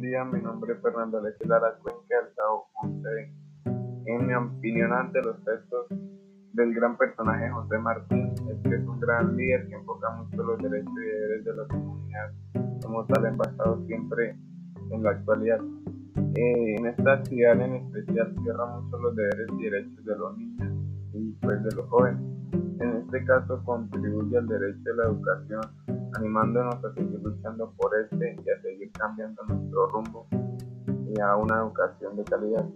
día, mi nombre es Fernando Alexis Lara Cuenca, Altao Ponce. En mi opinión ante los textos del gran personaje José Martín, es que es un gran líder que enfoca mucho los derechos y deberes de la comunidad, como tal basado siempre en la actualidad. Eh, en esta actividad en especial cierra mucho los deberes y derechos de los niños y pues de los jóvenes. En este caso contribuye al derecho a la educación animándonos a seguir luchando por este y a seguir cambiando nuestro rumbo y a una educación de calidad.